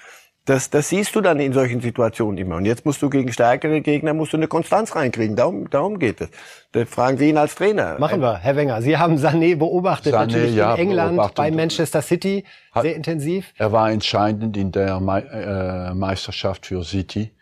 das, das siehst du dann in solchen Situationen immer. Und jetzt musst du gegen stärkere Gegner musst du eine Konstanz reinkriegen. Darum, darum geht es. Da fragen Sie ihn als Trainer. Machen wir, Herr Wenger. Sie haben Sané beobachtet, Sané, natürlich ja, in England bei Manchester City, sehr Hat, intensiv. Er war entscheidend in der Me äh, Meisterschaft für City.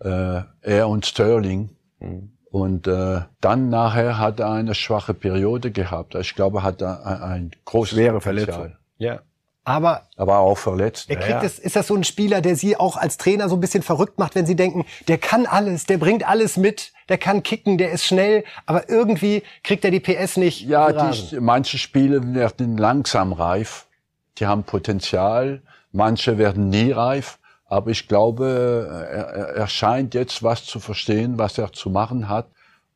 Äh, er und Sterling. Mhm. Und äh, dann nachher hat er eine schwache Periode gehabt. Ich glaube, er hat ein, ein großes Schwere Verletzung. Ja. Aber er war auch verletzt. Er kriegt ja, das, ist das so ein Spieler, der Sie auch als Trainer so ein bisschen verrückt macht, wenn Sie denken, der kann alles, der bringt alles mit, der kann kicken, der ist schnell, aber irgendwie kriegt er die PS nicht. Ja, die, manche Spiele werden langsam reif, die haben Potenzial, manche werden nie reif. Aber ich glaube, er, er scheint jetzt was zu verstehen, was er zu machen hat.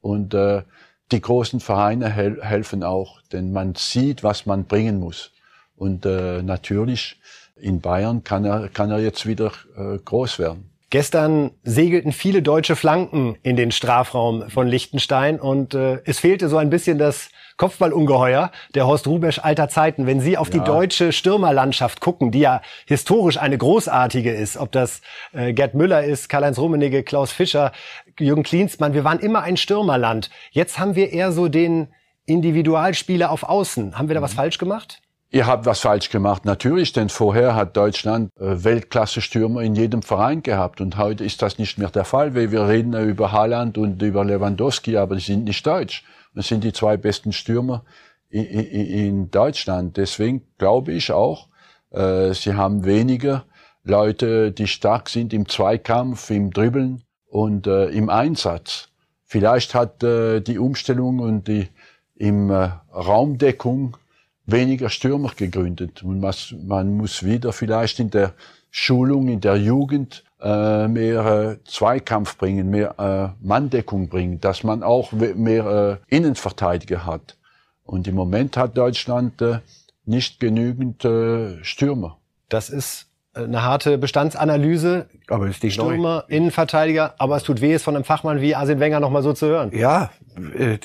Und äh, die großen Vereine hel helfen auch, denn man sieht, was man bringen muss. Und äh, natürlich in Bayern kann er, kann er jetzt wieder äh, groß werden. Gestern segelten viele deutsche Flanken in den Strafraum von Liechtenstein und äh, es fehlte so ein bisschen das Kopfballungeheuer der Horst Rubesch alter Zeiten. Wenn Sie auf ja. die deutsche Stürmerlandschaft gucken, die ja historisch eine großartige ist, ob das äh, Gerd Müller ist, Karl-Heinz Rummenigge, Klaus Fischer, Jürgen Klinsmann, wir waren immer ein Stürmerland. Jetzt haben wir eher so den Individualspieler auf Außen. Haben wir da was mhm. falsch gemacht? Ihr habt was falsch gemacht, natürlich, denn vorher hat Deutschland äh, Weltklasse-Stürmer in jedem Verein gehabt und heute ist das nicht mehr der Fall, weil wir reden über Haaland und über Lewandowski, aber die sind nicht deutsch. Das sind die zwei besten Stürmer in, Deutschland. Deswegen glaube ich auch, äh, sie haben weniger Leute, die stark sind im Zweikampf, im Dribbeln und äh, im Einsatz. Vielleicht hat die Umstellung und die im Raumdeckung weniger Stürmer gegründet. Und was, man muss wieder vielleicht in der Schulung, in der Jugend äh, mehr äh, Zweikampf bringen, mehr äh, Manndeckung bringen, dass man auch mehr äh, Innenverteidiger hat. Und im Moment hat Deutschland äh, nicht genügend äh, Stürmer. Das ist eine harte Bestandsanalyse. Aber ist die Stürmer, neu. Innenverteidiger, aber es tut weh, es von einem Fachmann wie Arsene Wenger nochmal so zu hören. Ja, äh,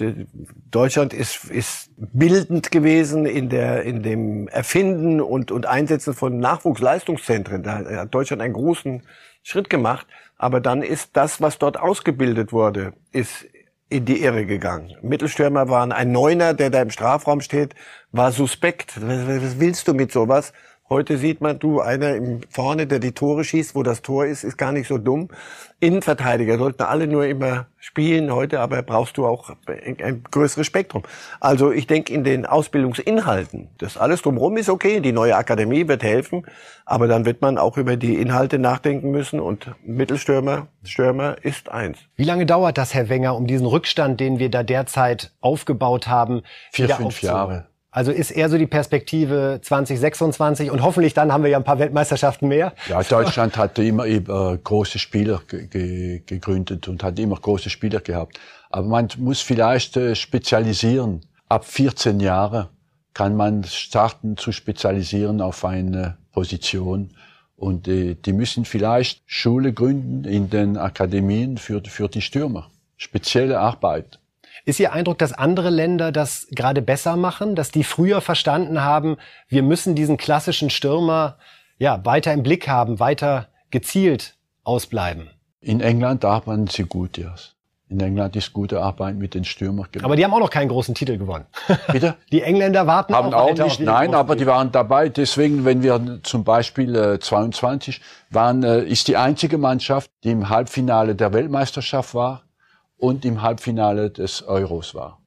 Deutschland ist, ist bildend gewesen in der, in dem Erfinden und, und Einsetzen von Nachwuchsleistungszentren. Da hat Deutschland einen großen Schritt gemacht. Aber dann ist das, was dort ausgebildet wurde, ist in die Irre gegangen. Mittelstürmer waren ein Neuner, der da im Strafraum steht, war suspekt. Was, was willst du mit sowas? Heute sieht man, du, einer im vorne, der die Tore schießt, wo das Tor ist, ist gar nicht so dumm. Innenverteidiger sollten alle nur immer spielen. Heute aber brauchst du auch ein größeres Spektrum. Also ich denke, in den Ausbildungsinhalten, das alles drumherum ist okay. Die neue Akademie wird helfen. Aber dann wird man auch über die Inhalte nachdenken müssen. Und Mittelstürmer, Stürmer ist eins. Wie lange dauert das, Herr Wenger, um diesen Rückstand, den wir da derzeit aufgebaut haben, vier, fünf Jahre? Also ist eher so die Perspektive 2026 und hoffentlich dann haben wir ja ein paar Weltmeisterschaften mehr. Ja, Deutschland hat immer äh, große Spieler gegründet und hat immer große Spieler gehabt. Aber man muss vielleicht äh, spezialisieren. Ab 14 Jahren kann man starten zu spezialisieren auf eine Position. Und äh, die müssen vielleicht Schule gründen in den Akademien für die Stürmer. Spezielle Arbeit. Ist Ihr Eindruck, dass andere Länder das gerade besser machen, dass die früher verstanden haben, wir müssen diesen klassischen Stürmer ja weiter im Blick haben, weiter gezielt ausbleiben. In England arbeiten sie gut, ja. In England ist gute Arbeit mit den Stürmern gemacht. Aber die haben auch noch keinen großen Titel gewonnen. Bitte? [LAUGHS] Die Engländer warten haben auch, auch nicht, nein, aber die waren dabei. Deswegen, wenn wir zum Beispiel äh, 22 waren, äh, ist die einzige Mannschaft, die im Halbfinale der Weltmeisterschaft war und im Halbfinale des Euros war.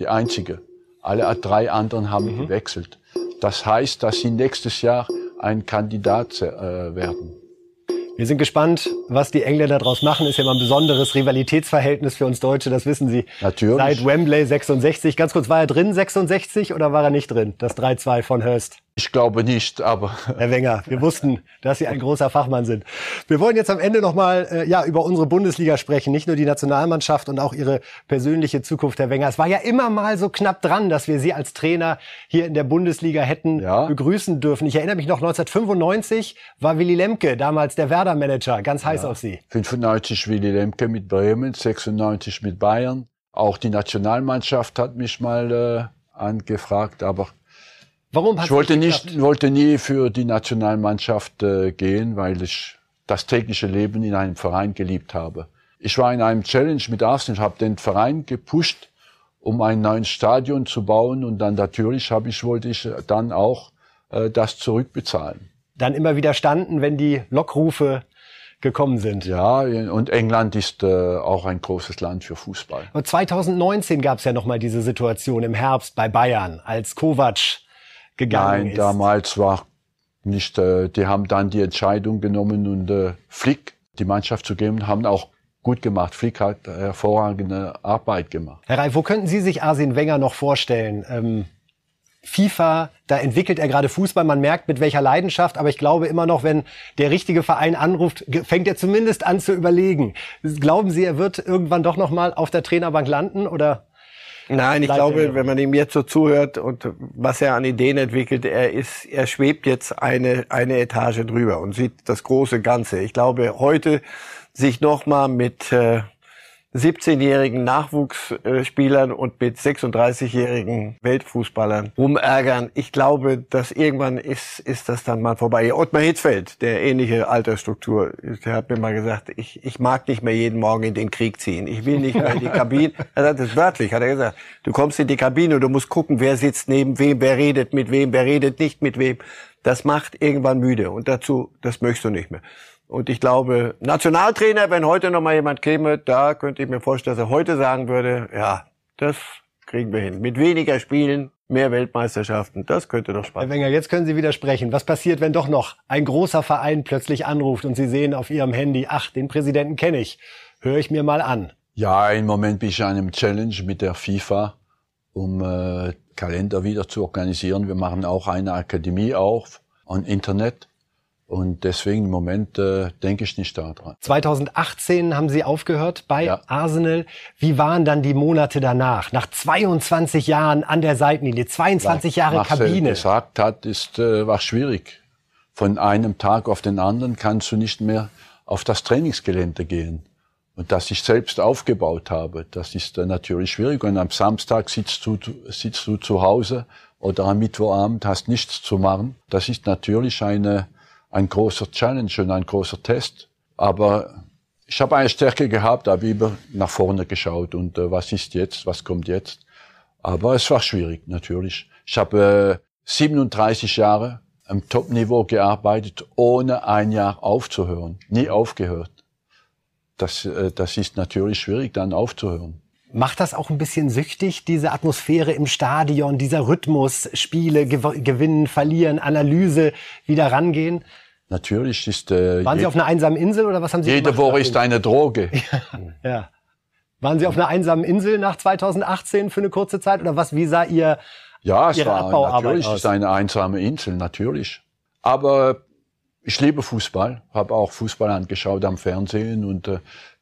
Die einzige. Alle drei anderen haben mhm. gewechselt. Das heißt, dass sie nächstes Jahr ein Kandidat äh, werden. Wir sind gespannt, was die Engländer daraus machen. Ist ja immer ein besonderes Rivalitätsverhältnis für uns Deutsche, das wissen Sie. Natürlich. Seit Wembley 66. Ganz kurz, war er drin 66 oder war er nicht drin? Das 3-2 von Hurst. Ich glaube nicht, aber [LAUGHS] Herr Wenger, wir wussten, dass Sie ein großer Fachmann sind. Wir wollen jetzt am Ende noch mal äh, ja über unsere Bundesliga sprechen, nicht nur die Nationalmannschaft und auch Ihre persönliche Zukunft, Herr Wenger. Es war ja immer mal so knapp dran, dass wir Sie als Trainer hier in der Bundesliga hätten ja. begrüßen dürfen. Ich erinnere mich noch 1995 war Willy Lemke, damals der Werder Manager, ganz heiß ja. auf Sie. 95 Willy Lemke mit Bremen, 96 mit Bayern. Auch die Nationalmannschaft hat mich mal äh, angefragt, aber Warum ich wollte nicht, wollte nie für die Nationalmannschaft äh, gehen, weil ich das tägliche Leben in einem Verein geliebt habe. Ich war in einem Challenge mit Arsenal, habe den Verein gepusht, um ein neues Stadion zu bauen und dann natürlich habe ich wollte ich dann auch äh, das zurückbezahlen. Dann immer widerstanden, wenn die Lockrufe gekommen sind. Ja, und England ist äh, auch ein großes Land für Fußball. Und 2019 gab es ja noch mal diese Situation im Herbst bei Bayern, als Kovac gegangen Nein, ist? damals war nicht, äh, die haben dann die Entscheidung genommen und äh, Flick die Mannschaft zu geben, haben auch gut gemacht. Flick hat hervorragende Arbeit gemacht. Herr Reif, wo könnten Sie sich Arsene Wenger noch vorstellen? Ähm, FIFA, da entwickelt er gerade Fußball. Man merkt mit welcher Leidenschaft, aber ich glaube immer noch, wenn der richtige Verein anruft, fängt er zumindest an zu überlegen. Glauben Sie, er wird irgendwann doch noch mal auf der Trainerbank landen oder? Nein, ich glaube, wenn man ihm jetzt so zuhört und was er an Ideen entwickelt, er ist, er schwebt jetzt eine, eine Etage drüber und sieht das große Ganze. Ich glaube, heute sich nochmal mit, äh, 17-jährigen Nachwuchsspielern und mit 36-jährigen Weltfußballern rumärgern. Ich glaube, dass irgendwann ist, ist das dann mal vorbei. Ottmar Hitzfeld, der ähnliche Altersstruktur, der hat mir mal gesagt, ich, ich mag nicht mehr jeden Morgen in den Krieg ziehen. Ich will nicht mehr in die [LAUGHS] Kabine. Er hat das wörtlich, hat er gesagt. Du kommst in die Kabine und du musst gucken, wer sitzt neben wem, wer redet mit wem, wer redet nicht mit wem. Das macht irgendwann müde und dazu, das möchtest du nicht mehr. Und ich glaube, Nationaltrainer, wenn heute noch mal jemand käme, da könnte ich mir vorstellen, dass er heute sagen würde, ja, das kriegen wir hin. Mit weniger Spielen, mehr Weltmeisterschaften, das könnte doch spannend Herr Wenger, jetzt können Sie widersprechen. Was passiert, wenn doch noch ein großer Verein plötzlich anruft und Sie sehen auf Ihrem Handy, ach, den Präsidenten kenne ich, höre ich mir mal an. Ja, im Moment bin ich in einem Challenge mit der FIFA, um äh, Kalender wieder zu organisieren. Wir machen auch eine Akademie auf, und Internet. Und deswegen im Moment äh, denke ich nicht daran. 2018 haben Sie aufgehört bei ja. Arsenal. Wie waren dann die Monate danach? Nach 22 Jahren an der Seitenlinie, 22 Jahre Marcel Kabine. gesagt hat, ist äh, war schwierig. Von einem Tag auf den anderen kannst du nicht mehr auf das Trainingsgelände gehen. Und das ich selbst aufgebaut habe, das ist äh, natürlich schwierig. Und am Samstag sitzt du, sitzt du zu Hause oder am Mittwochabend hast nichts zu machen. Das ist natürlich eine ein großer Challenge und ein großer Test. Aber ich habe eine Stärke gehabt, habe immer nach vorne geschaut und äh, was ist jetzt, was kommt jetzt. Aber es war schwierig, natürlich. Ich habe äh, 37 Jahre am Top-Niveau gearbeitet, ohne ein Jahr aufzuhören. Nie aufgehört. Das, äh, das ist natürlich schwierig, dann aufzuhören. Macht das auch ein bisschen süchtig, diese Atmosphäre im Stadion, dieser Rhythmus, Spiele gew gewinnen, verlieren, Analyse, wieder rangehen? Natürlich ist. Äh, Waren Sie auf einer einsamen Insel oder was haben Sie Jede? Woche ist eine Droge. [LAUGHS] ja, ja. Waren Sie auf einer einsamen Insel nach 2018 für eine kurze Zeit oder was? Wie sah Ihr Ja, es Ihre war Abbauarbeit natürlich aus? ist eine einsame Insel, natürlich. Aber ich liebe Fußball, habe auch Fußball angeschaut am Fernsehen und äh,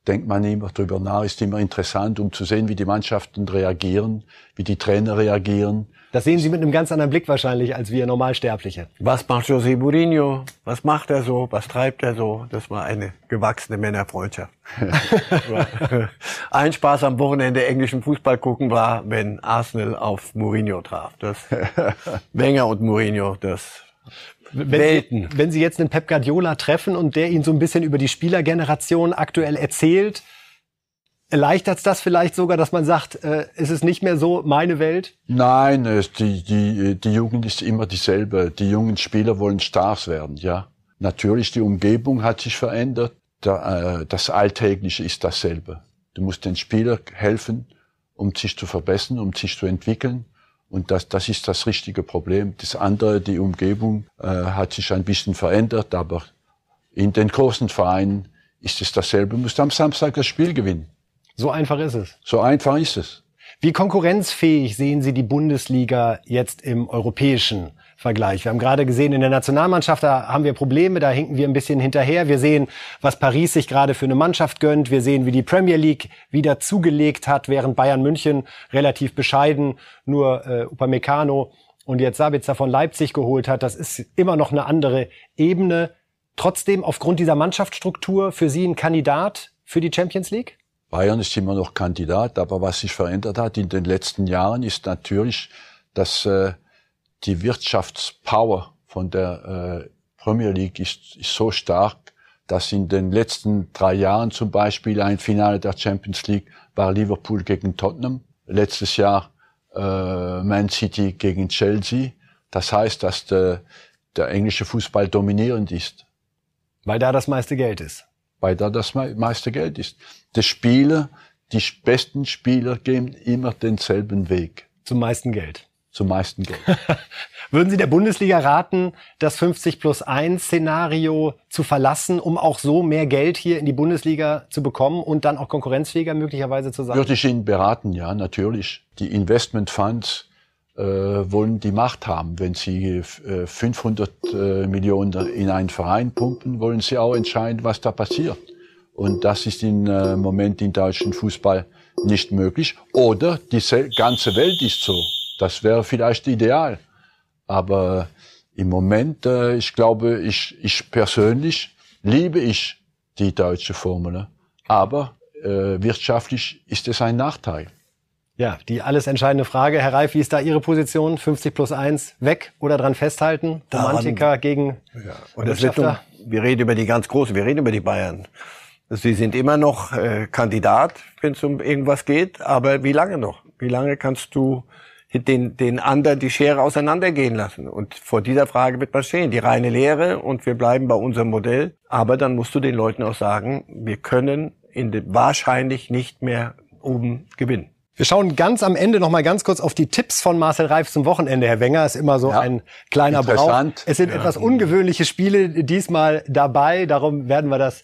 denkt man immer drüber nach, ist immer interessant, um zu sehen, wie die Mannschaften reagieren, wie die Trainer reagieren. Das sehen Sie mit einem ganz anderen Blick wahrscheinlich als wir Normalsterbliche. Was macht José Mourinho? Was macht er so? Was treibt er so? Das war eine gewachsene Männerfreundschaft. [LAUGHS] Ein Spaß am Wochenende englischen Fußball gucken war, wenn Arsenal auf Mourinho traf. Das [LAUGHS] Wenger und Mourinho, das wenn Welten. Sie, wenn Sie jetzt einen Pep Guardiola treffen und der Ihnen so ein bisschen über die Spielergeneration aktuell erzählt, Erleichtert es das vielleicht sogar, dass man sagt, äh, ist es nicht mehr so meine Welt? Nein, die, die, die Jugend ist immer dieselbe. Die jungen Spieler wollen Stars werden, ja. Natürlich, die Umgebung hat sich verändert. Da, äh, das Alltägliche ist dasselbe. Du musst den Spieler helfen, um sich zu verbessern, um sich zu entwickeln. Und das, das ist das richtige Problem. Das andere, die Umgebung äh, hat sich ein bisschen verändert, aber in den großen Vereinen ist es dasselbe. Du musst am Samstag das Spiel gewinnen. So einfach ist es. So einfach ist es. Wie konkurrenzfähig sehen Sie die Bundesliga jetzt im europäischen Vergleich? Wir haben gerade gesehen, in der Nationalmannschaft, da haben wir Probleme, da hinken wir ein bisschen hinterher. Wir sehen, was Paris sich gerade für eine Mannschaft gönnt. Wir sehen, wie die Premier League wieder zugelegt hat, während Bayern München relativ bescheiden nur äh, Upamecano und jetzt Sabitzer von Leipzig geholt hat. Das ist immer noch eine andere Ebene. Trotzdem aufgrund dieser Mannschaftsstruktur für Sie ein Kandidat für die Champions League? Bayern ist immer noch Kandidat, aber was sich verändert hat in den letzten Jahren ist natürlich, dass äh, die Wirtschaftspower von der äh, Premier League ist, ist so stark, dass in den letzten drei Jahren zum Beispiel ein Finale der Champions League war Liverpool gegen Tottenham, letztes Jahr äh, Man City gegen Chelsea. Das heißt, dass der, der englische Fußball dominierend ist. Weil da das meiste Geld ist weil da das meiste Geld ist. Die Spieler, die besten Spieler gehen immer denselben Weg. Zum meisten Geld. Zum meisten Geld. [LAUGHS] Würden Sie der Bundesliga raten, das 50 plus 1 Szenario zu verlassen, um auch so mehr Geld hier in die Bundesliga zu bekommen und dann auch konkurrenzfähiger möglicherweise zu sein? Würde ich Ihnen beraten, ja, natürlich. Die Investment Funds äh, wollen die Macht haben. Wenn sie äh, 500 äh, Millionen in einen Verein pumpen, wollen sie auch entscheiden, was da passiert. Und das ist im äh, Moment im deutschen Fußball nicht möglich. Oder die ganze Welt ist so. Das wäre vielleicht ideal. Aber im Moment, äh, ich glaube, ich, ich persönlich liebe ich die deutsche Formel. Aber äh, wirtschaftlich ist es ein Nachteil. Ja, die alles entscheidende Frage. Herr Reif, wie ist da Ihre Position? 50 plus 1 weg oder dran festhalten? Romantiker gegen ja. Und das wird wir reden über die ganz Großen, wir reden über die Bayern. Sie sind immer noch äh, Kandidat, wenn es um irgendwas geht, aber wie lange noch? Wie lange kannst du den, den anderen die Schere auseinandergehen lassen? Und vor dieser Frage wird man stehen. Die reine Lehre und wir bleiben bei unserem Modell. Aber dann musst du den Leuten auch sagen, wir können in den, wahrscheinlich nicht mehr oben gewinnen. Wir schauen ganz am Ende noch mal ganz kurz auf die Tipps von Marcel Reif zum Wochenende. Herr Wenger ist immer so ja, ein kleiner Brauch. Es sind ja. etwas ungewöhnliche Spiele diesmal dabei. Darum werden wir das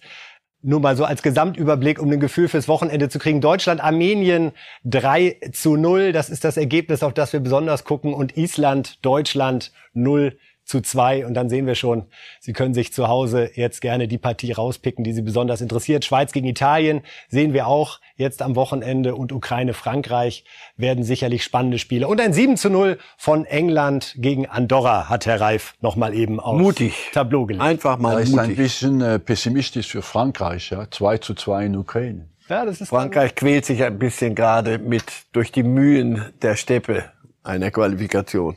nur mal so als Gesamtüberblick, um ein Gefühl fürs Wochenende zu kriegen. Deutschland, Armenien 3 zu 0. Das ist das Ergebnis, auf das wir besonders gucken. Und Island, Deutschland 0 zu zwei. Und dann sehen wir schon, Sie können sich zu Hause jetzt gerne die Partie rauspicken, die Sie besonders interessiert. Schweiz gegen Italien sehen wir auch jetzt am Wochenende und Ukraine, Frankreich werden sicherlich spannende Spiele. Und ein 7 zu 0 von England gegen Andorra hat Herr Reif nochmal eben auf mutig. Tableau gelegt. Einfach mal mutig. ist ein bisschen äh, pessimistisch für Frankreich, ja. 2 zu 2 in Ukraine. Ja, das ist Frankreich quält sich ein bisschen gerade mit durch die Mühen der Steppe einer Qualifikation.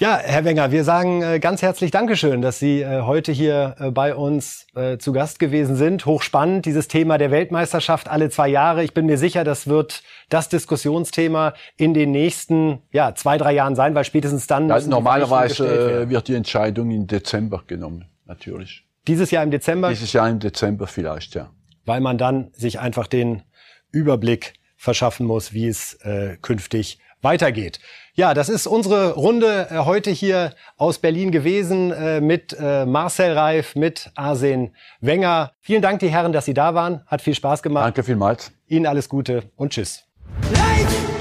Ja, Herr Wenger, wir sagen äh, ganz herzlich Dankeschön, dass Sie äh, heute hier äh, bei uns zu Gast gewesen sind. Hochspannend, dieses Thema der Weltmeisterschaft alle zwei Jahre. Ich bin mir sicher, das wird das Diskussionsthema in den nächsten ja, zwei, drei Jahren sein, weil spätestens dann. Ja, normalerweise wird die Entscheidung im Dezember genommen, natürlich. Dieses Jahr im Dezember? Dieses Jahr im Dezember vielleicht, ja. Weil man dann sich einfach den Überblick verschaffen muss, wie es äh, künftig weitergeht. Ja, das ist unsere Runde äh, heute hier aus Berlin gewesen äh, mit äh, Marcel Reif, mit Arsen Wenger. Vielen Dank, die Herren, dass Sie da waren. Hat viel Spaß gemacht. Danke vielmals. Ihnen alles Gute und tschüss. Life!